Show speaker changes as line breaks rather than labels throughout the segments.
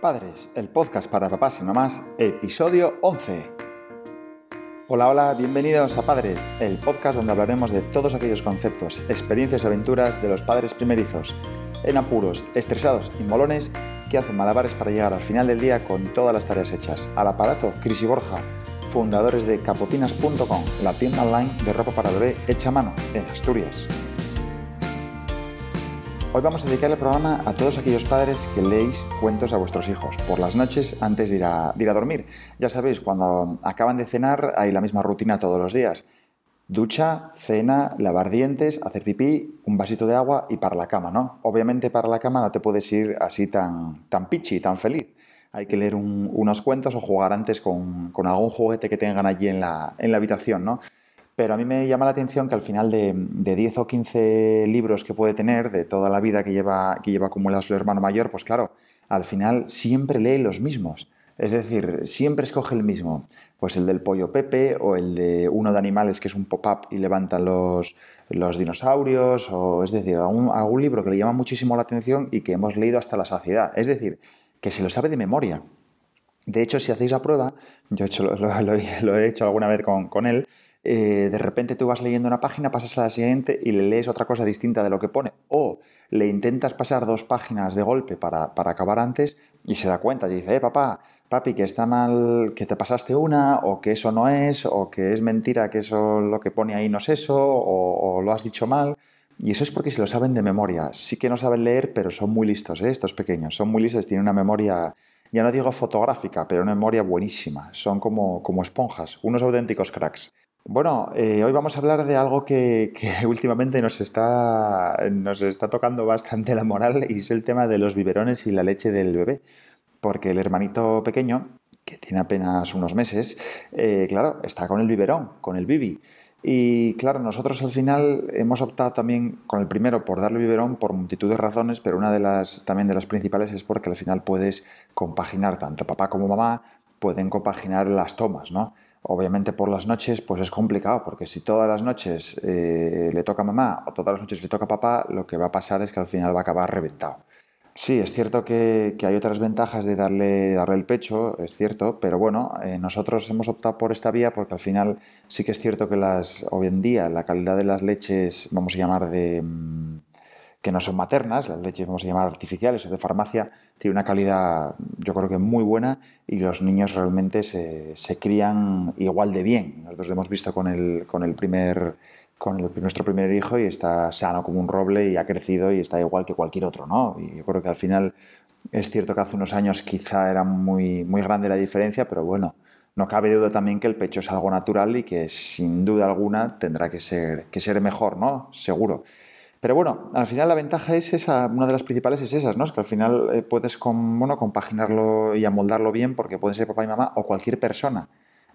Padres, el podcast para papás y mamás, episodio 11. Hola, hola, bienvenidos a Padres, el podcast donde hablaremos de todos aquellos conceptos, experiencias y aventuras de los padres primerizos, en apuros, estresados y molones que hacen malabares para llegar al final del día con todas las tareas hechas. Al aparato, Cris y Borja, fundadores de capotinas.com, la tienda online de ropa para bebé hecha a mano en Asturias. Hoy vamos a dedicar el programa a todos aquellos padres que leéis cuentos a vuestros hijos por las noches antes de ir, a, dormir. Ya sabéis, cuando acaban de cenar hay la misma rutina todos los días. Ducha, cena, lavar dientes, hacer pipí, un vasito de agua y para la cama, ¿no? Obviamente para la cama no te puedes ir así tan, tan pichi, tan feliz. Hay que leer unos cuentos o jugar antes con, algún juguete que tengan allí en la, en la habitación, ¿no? Pero a mí me llama la atención que al final de, 10 o 15 libros que puede tener, de toda la vida que lleva, que lleva acumulado su hermano mayor, pues claro, al final siempre lee los mismos. Es decir, siempre escoge el mismo. Pues el del pollo Pepe o el de uno de animales que es un pop-up y levantan los, los dinosaurios. O, es decir, algún, algún libro que le llama muchísimo la atención y que hemos leído hasta la saciedad. Es decir, que se lo sabe de memoria. De hecho, si hacéis la prueba, yo he hecho, lo, he hecho alguna vez con, con él, eh, de repente tú vas leyendo una página, pasas a la siguiente y le lees otra cosa distinta de lo que pone. O le intentas pasar dos páginas de golpe para, acabar antes y se da cuenta y dice, eh, papá, papi, que está mal, que te pasaste una, o que eso no es, o que es mentira, que eso lo que pone ahí no es eso, o, lo has dicho mal. Y eso es porque se lo saben de memoria. Sí que no saben leer, pero son muy listos, ¿eh? estos pequeños. Son muy listos, tienen una memoria, ya no digo fotográfica, pero una memoria buenísima. Son como, como esponjas, unos auténticos cracks. Bueno, eh, hoy vamos a hablar de algo que, últimamente nos está, nos está tocando bastante la moral y es el tema de los biberones y la leche del bebé. Porque el hermanito pequeño, que tiene apenas unos meses, eh, claro, está con el biberón, con el bibi. Y claro, nosotros al final hemos optado también con el primero por darle biberón por multitud de razones, pero una de las también de las principales es porque al final puedes compaginar tanto papá como mamá pueden compaginar las tomas, ¿no? Obviamente por las noches pues es complicado porque si todas las noches eh, le toca a mamá o todas las noches le toca a papá, lo que va a pasar es que al final va a acabar reventado. Sí, es cierto que, hay otras ventajas de darle, darle el pecho, es cierto, pero bueno, eh, nosotros hemos optado por esta vía porque al final sí que es cierto que las, hoy en día la calidad de las leches, vamos a llamar de... Mm, que no son maternas, las leches vamos a llamar artificiales o de farmacia, tiene una calidad yo creo que muy buena y los niños realmente se, se crían igual de bien. Nosotros lo hemos visto con el, con el primer con nuestro primer hijo y está sano como un roble y ha crecido y está igual que cualquier otro, ¿no? Y yo creo que al final es cierto que hace unos años quizá era muy, muy grande la diferencia, pero bueno, no cabe duda también que el pecho es algo natural y que sin duda alguna tendrá que ser, que ser mejor, ¿no? Seguro. Pero bueno, al final la ventaja es esa, una de las principales es esas, ¿no? Es que al final eh, puedes con, bueno, compaginarlo y amoldarlo bien porque puede ser papá y mamá o cualquier persona.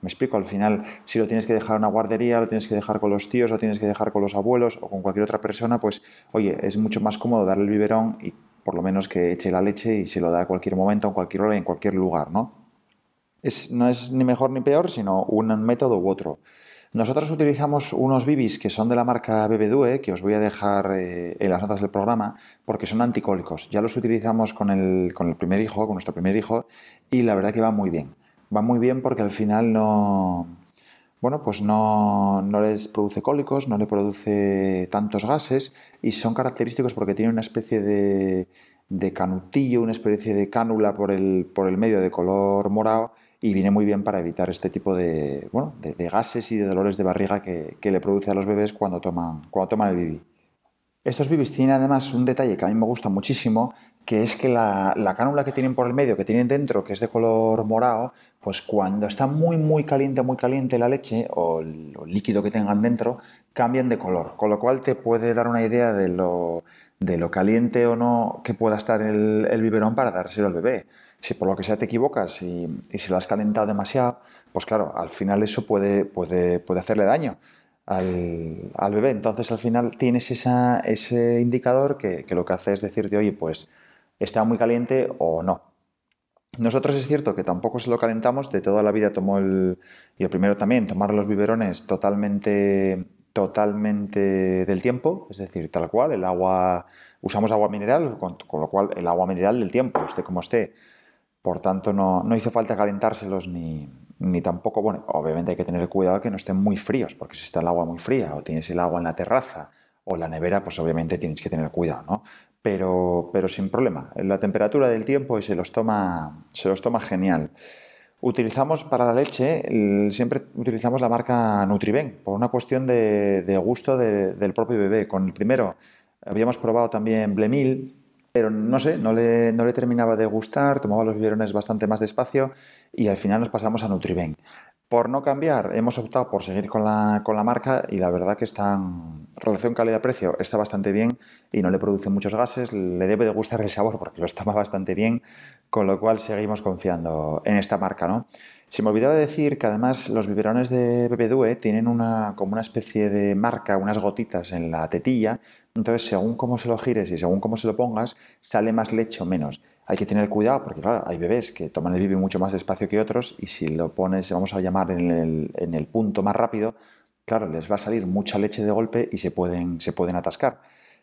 Me explico, al final, si lo tienes que dejar en una guardería, lo tienes que dejar con los tíos, lo tienes que dejar con los abuelos o con cualquier otra persona, pues, oye, es mucho más cómodo darle el biberón y por lo menos que eche la leche y se lo da a cualquier momento, en cualquier hora y en cualquier lugar, ¿no? Es, no es ni mejor ni peor, sino un método u otro. Nosotros utilizamos unos bibis que son de la marca Bebedue, que os voy a dejar eh, en las notas del programa, porque son anticólicos. Ya los utilizamos con el, con el primer hijo, con nuestro primer hijo, y la verdad que va muy bien. Va muy bien porque al final no, bueno, pues no, no, les produce cólicos, no le produce tantos gases y son característicos porque tiene una especie de, de canutillo, una especie de cánula por el, por el medio de color morado y viene muy bien para evitar este tipo de, bueno, de, gases y de dolores de barriga que, le produce a los bebés cuando toman, cuando toman el bibi. Estos bibis tienen además un detalle que a mí me gusta muchísimo, que es que la, la, cánula que tienen por el medio, que tienen dentro, que es de color morado, pues cuando está muy, muy caliente, muy caliente la leche o el, líquido que tengan dentro, cambian de color, con lo cual te puede dar una idea de lo, de lo caliente o no que pueda estar el, el biberón para dárselo al bebé si por lo que sea te equivocas y, si lo has calentado demasiado, pues claro, al final eso puede, puede, puede hacerle daño al, bebé. Entonces al final tienes ese indicador que, lo que hace es decirte, oye, pues está muy caliente o no. Nosotros es cierto que tampoco se lo calentamos, de toda la vida tomó el, y el primero también, tomar los biberones totalmente, totalmente del tiempo, es decir, tal cual, el agua, usamos agua mineral, con, con lo cual el agua mineral del tiempo, esté como esté, Por tanto, no, no hizo falta calentárselos ni, ni tampoco, bueno, obviamente hay que tener cuidado que no estén muy fríos, porque si está el agua muy fría o tienes el agua en la terraza o la nevera, pues obviamente tienes que tener cuidado, ¿no? Pero, pero sin problema, la temperatura del tiempo y se los toma, se los toma genial. Utilizamos para la leche, siempre utilizamos la marca Nutriben, por una cuestión de, gusto del propio bebé. Con el primero habíamos probado también Blemil, pero no sé, no le, no le terminaba de gustar, tomaba los biberones bastante más despacio y al final nos pasamos a Nutriben. Por no cambiar, hemos optado por seguir con la, con la marca y la verdad que está en relación calidad-precio está bastante bien y no le produce muchos gases, le debe de gustar el sabor porque lo está bastante bien, con lo cual seguimos confiando en esta marca. ¿no? Se me olvidaba decir que además los biberones de Bebedue tienen una, como una especie de marca, unas gotitas en la tetilla, entonces según cómo se lo gires y según cómo se lo pongas, sale más leche o menos hay que tener cuidado porque, claro, hay bebés que toman el bibi mucho más despacio que otros y si lo pones, vamos a llamar, en el, punto más rápido, claro, les va a salir mucha leche de golpe y se pueden, se pueden atascar.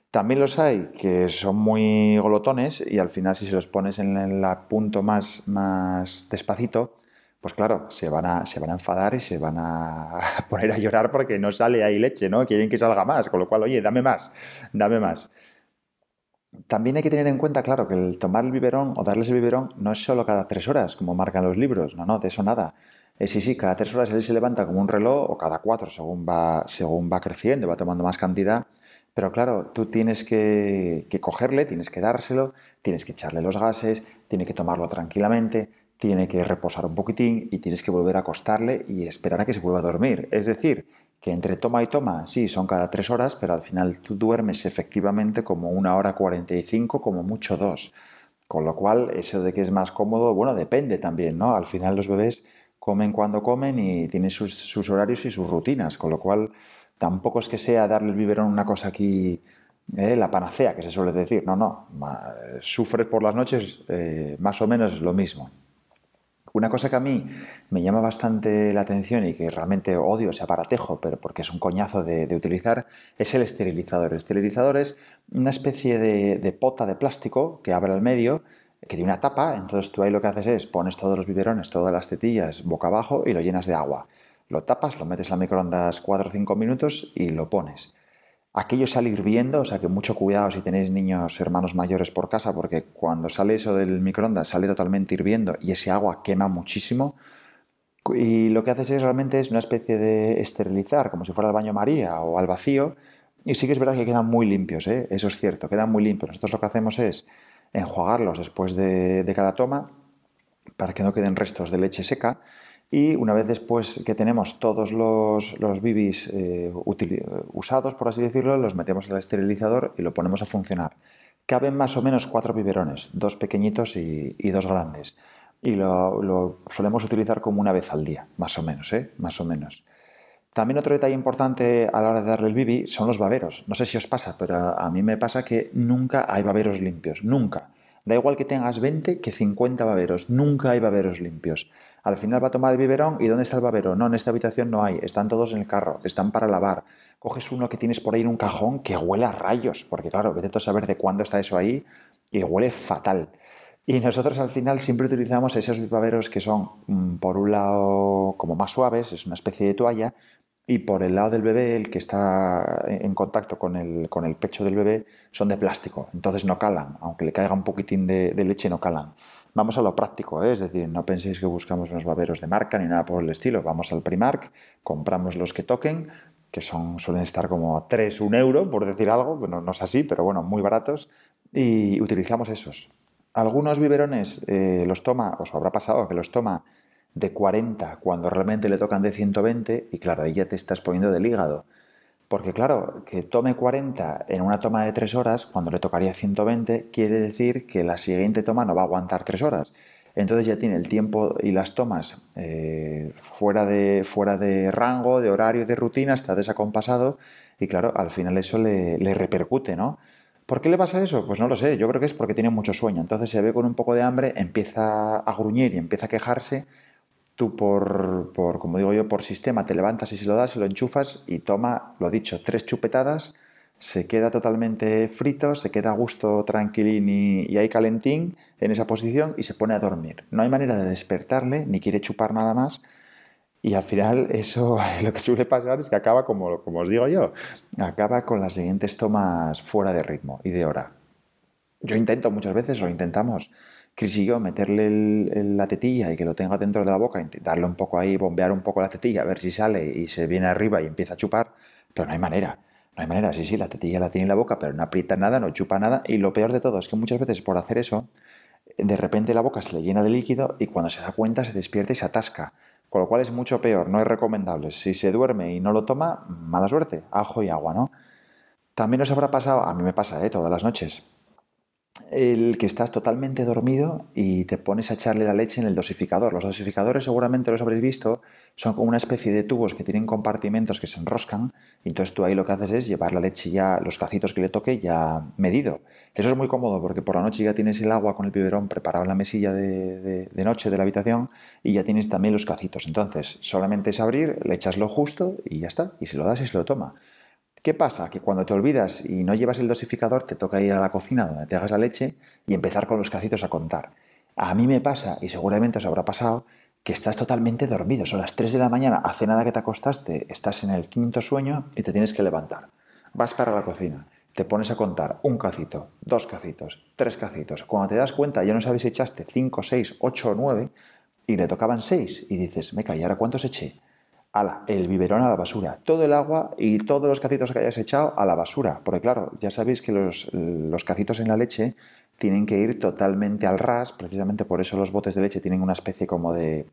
También los hay que son muy golotones y al final si se los pones en el punto más, más despacito, pues claro, se van, a, se van a enfadar y se van a poner a llorar porque no sale ahí leche, ¿no? Quieren que salga más, con lo cual, oye, dame más, dame más. También hay que tener en cuenta, claro, que el tomar el biberón o darles el biberón no es solo cada tres horas, como marcan los libros, no, no, de eso nada. Es sí, sí, cada tres horas él se levanta como un reloj o cada cuatro según va, según va creciendo, va tomando más cantidad. Pero claro, tú tienes que, que cogerle, tienes que dárselo, tienes que echarle los gases, tiene que tomarlo tranquilamente, tiene que reposar un poquitín y tienes que volver a acostarle y esperar a que se vuelva a dormir. Es decir, que entre toma y toma, sí, son cada tres horas, pero al final tú duermes efectivamente como una hora 45, como mucho dos. Con lo cual, eso de que es más cómodo, bueno, depende también, ¿no? Al final los bebés comen cuando comen y tienen sus, horarios y sus rutinas, con lo cual tampoco es que sea darle el biberón una cosa aquí, eh, la panacea, que se suele decir, no, no, sufres por las noches eh, más o menos lo mismo. Una cosa que a mí me llama bastante la atención y que realmente odio ese aparatejo, pero porque es un coñazo de, utilizar, es el esterilizador. El esterilizador es una especie de, pota de plástico que abre al medio, que tiene una tapa, entonces tú ahí lo que haces es pones todos los biberones, todas las tetillas boca abajo y lo llenas de agua. Lo tapas, lo metes al microondas 4 o 5 minutos y lo pones. Aquello sale hirviendo, o sea que mucho cuidado si tenéis niños, hermanos mayores por casa, porque cuando sale eso del microondas sale totalmente hirviendo y ese agua quema muchísimo. Y lo que haces es realmente es una especie de esterilizar, como si fuera el baño María o al vacío. Y sí que es verdad que quedan muy limpios, ¿eh? eso es cierto, quedan muy limpios. Nosotros lo que hacemos es enjuagarlos después de, de cada toma para que no queden restos de leche seca y una vez después que tenemos todos los, los bibis eh, usados, por así decirlo, los metemos al esterilizador y lo ponemos a funcionar. Caben más o menos cuatro biberones, dos pequeñitos y, dos grandes. Y lo, solemos utilizar como una vez al día, más o menos, ¿eh? Más o menos. También otro detalle importante a la hora de darle el bibi son los baberos. No sé si os pasa, pero a mí me pasa que nunca hay baberos limpios, nunca. Da igual que tengas 20 que 50 baberos, nunca hay baberos limpios. Al final va a tomar el biberón y ¿dónde está el babero? No, en esta habitación no hay, están todos en el carro, están para lavar. Coges uno que tienes por ahí en un cajón que huele a rayos, porque claro, vete a saber de cuándo está eso ahí y huele fatal. Y nosotros al final siempre utilizamos esos baberos que son, mm, por un lado, como más suaves, es una especie de toalla, y por el lado del bebé, el que está en contacto con el, con el pecho del bebé, son de plástico, entonces no calan, aunque le caiga un poquitín de, leche, no calan. Vamos a lo práctico, ¿eh? es decir, no penséis que buscamos unos baberos de marca ni nada por el estilo. Vamos al Primark, compramos los que toquen, que son, suelen estar como a 3, un euro, por decir algo, bueno, no es así, pero bueno, muy baratos, y utilizamos esos. Algunos biberones eh, los toma, os habrá pasado que los toma de 40 cuando realmente le tocan de 120 y claro, ahí ya te estás poniendo del hígado. Porque claro, que tome 40 en una toma de 3 horas, cuando le tocaría 120, quiere decir que la siguiente toma no va a aguantar 3 horas. Entonces ya tiene el tiempo y las tomas eh, fuera, de, fuera de rango, de horario, de rutina, está desacompasado y claro, al final eso le, le repercute, ¿no? ¿Por qué le pasa eso? Pues no lo sé, yo creo que es porque tiene mucho sueño. Entonces se ve con un poco de hambre, empieza a gruñir y empieza a quejarse tú por, como digo yo, por sistema te levantas y se lo das, se lo enchufas y toma, lo dicho, tres chupetadas se queda totalmente frito, se queda a gusto, tranquilín y, y ahí calentín en esa posición y se pone a dormir. No hay manera de despertarle, ni quiere chupar nada más. Y al final eso lo que suele pasar es que acaba, como, como os digo yo, acaba con las siguientes tomas fuera de ritmo y de hora. Yo intento muchas veces, o intentamos, Chris yo, meterle la tetilla y que lo tenga dentro de la boca, darle un poco ahí, bombear un poco la tetilla, a ver si sale y se viene arriba y empieza a chupar, pero no hay manera. No hay manera, sí, sí, la tetilla la tiene en la boca, pero no aprieta nada, no chupa nada. Y lo peor de todo es que muchas veces por hacer eso, de repente la boca se le llena de líquido y cuando se da cuenta se despierta y se atasca. Con lo cual es mucho peor, no es recomendable. Si se duerme y no lo toma, mala suerte, ajo y agua, ¿no? También os habrá pasado, a mí me pasa, ¿eh? Todas las noches el que estás totalmente dormido y te pones a echarle la leche en el dosificador. Los dosificadores seguramente los habréis visto, son como una especie de tubos que tienen compartimentos que se enroscan y entonces tú ahí lo que haces es llevar la leche ya, los cacitos que le toque ya medido. Eso es muy cómodo porque por la noche ya tienes el agua con el biberón preparado en la mesilla de, de noche de la habitación y ya tienes también los cacitos. Entonces solamente es abrir, le echas lo justo y ya está, y se lo das y se lo toma. ¿Qué pasa? Que cuando te olvidas y no llevas el dosificador, te toca ir a la cocina donde te hagas la leche y empezar con los cacitos a contar. A mí me pasa, y seguramente os habrá pasado, que estás totalmente dormido. Son las 3 de la mañana, hace nada que te acostaste, estás en el quinto sueño y te tienes que levantar. Vas para la cocina, te pones a contar un cacito, dos cacitos, tres cacitos. Cuando te das cuenta, ya no sabes si echaste 5, 6, 8 o 9 y le tocaban 6 y dices, me ¿y ahora cuántos eché? Ala, el biberón a la basura, todo el agua y todos los cacitos que hayas echado a la basura, porque claro, ya sabéis que los, cacitos en la leche tienen que ir totalmente al ras, precisamente por eso los botes de leche tienen una especie como de,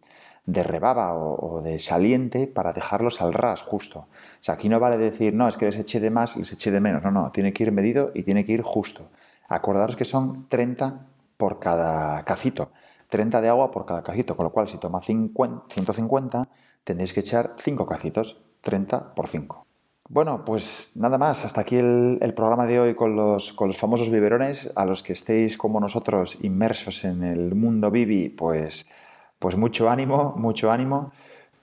de rebaba o, de saliente para dejarlos al ras justo. O sea, aquí no vale decir, no, es que les eché de más, les eché de menos, no, no, tiene que ir medido y tiene que ir justo. Acordaros que son 30 por cada cacito, 30 de agua por cada cacito, con lo cual si toma 50, 150 tendréis que echar 5 cacitos, 30 por 5. Bueno, pues nada más, hasta aquí el, programa de hoy con los, con los, famosos biberones. A los que estéis como nosotros inmersos en el mundo Bibi, pues, pues mucho ánimo, mucho ánimo.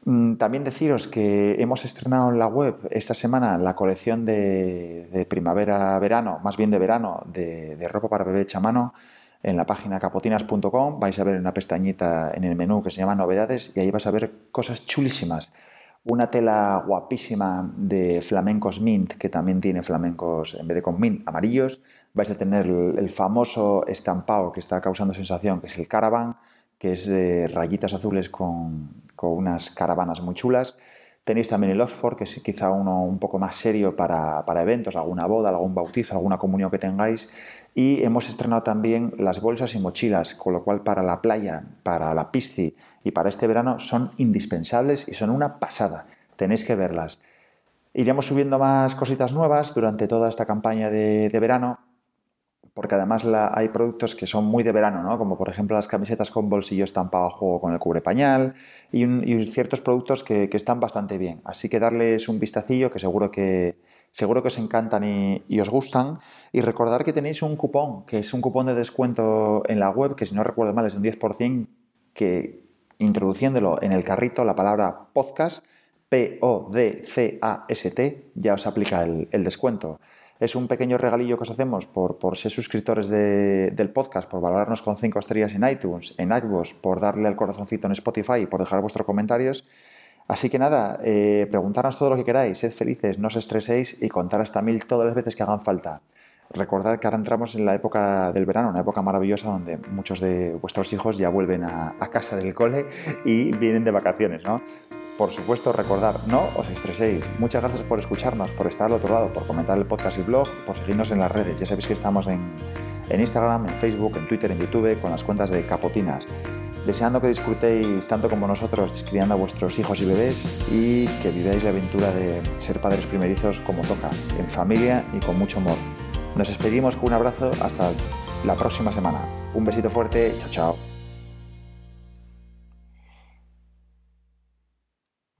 Mm, también deciros que hemos estrenado en la web esta semana la colección de, primavera-verano, más bien de verano, de, de ropa para bebé hecha mano en la página capotinas.com vais a ver una pestañita en el menú que se llama novedades y ahí vais a ver cosas chulísimas. Una tela guapísima de flamencos mint, que también tiene flamencos en vez de con mint amarillos. Vais a tener el, famoso estampado que está causando sensación, que es el caravan, que es de rayitas azules con, con unas caravanas muy chulas. Tenéis también el Oxford, que es quizá uno un poco más serio para, para, eventos, alguna boda, algún bautizo, alguna comunión que tengáis. Y hemos estrenado también las bolsas y mochilas, con lo cual para la playa, para la pisci y para este verano son indispensables y son una pasada. Tenéis que verlas. Iremos subiendo más cositas nuevas durante toda esta campaña de, verano, porque además hay productos que son muy de verano, ¿no? como por ejemplo las camisetas con bolsillo estampado a juego con el cubrepañal y, y ciertos productos que, están bastante bien. Así que darles un vistacillo que seguro que, Seguro que os encantan y, os gustan. Y recordar que tenéis un cupón, que es un cupón de descuento en la web, que si no recuerdo mal es un 10%, que introduciéndolo en el carrito la palabra podcast, P-O-D-C-A-S-T, ya os aplica el, descuento. Es un pequeño regalillo que os hacemos por, ser suscriptores del podcast, por valorarnos con 5 estrellas en iTunes, en iVoox, por darle al corazoncito en Spotify y por dejar vuestros comentarios. Así que nada, eh, preguntarnos todo lo que queráis, sed felices, no os estreséis y contar hasta mil todas las veces que hagan falta. Recordad que ahora entramos en la época del verano, una época maravillosa donde muchos de vuestros hijos ya vuelven a, casa del cole y vienen de vacaciones, ¿no? Por supuesto, recordad, no os estreséis. Muchas gracias por escucharnos, por estar al otro lado, por comentar el podcast y blog, por seguirnos en las redes. Ya sabéis que estamos en, en Instagram, en Facebook, en Twitter, en YouTube, con las cuentas de Capotinas deseando que disfrutéis tanto como nosotros criando a vuestros hijos y bebés y que viváis la aventura de ser padres primerizos como toca, en familia y con mucho amor. Nos despedimos con un abrazo hasta la próxima semana. Un besito fuerte, chao chao.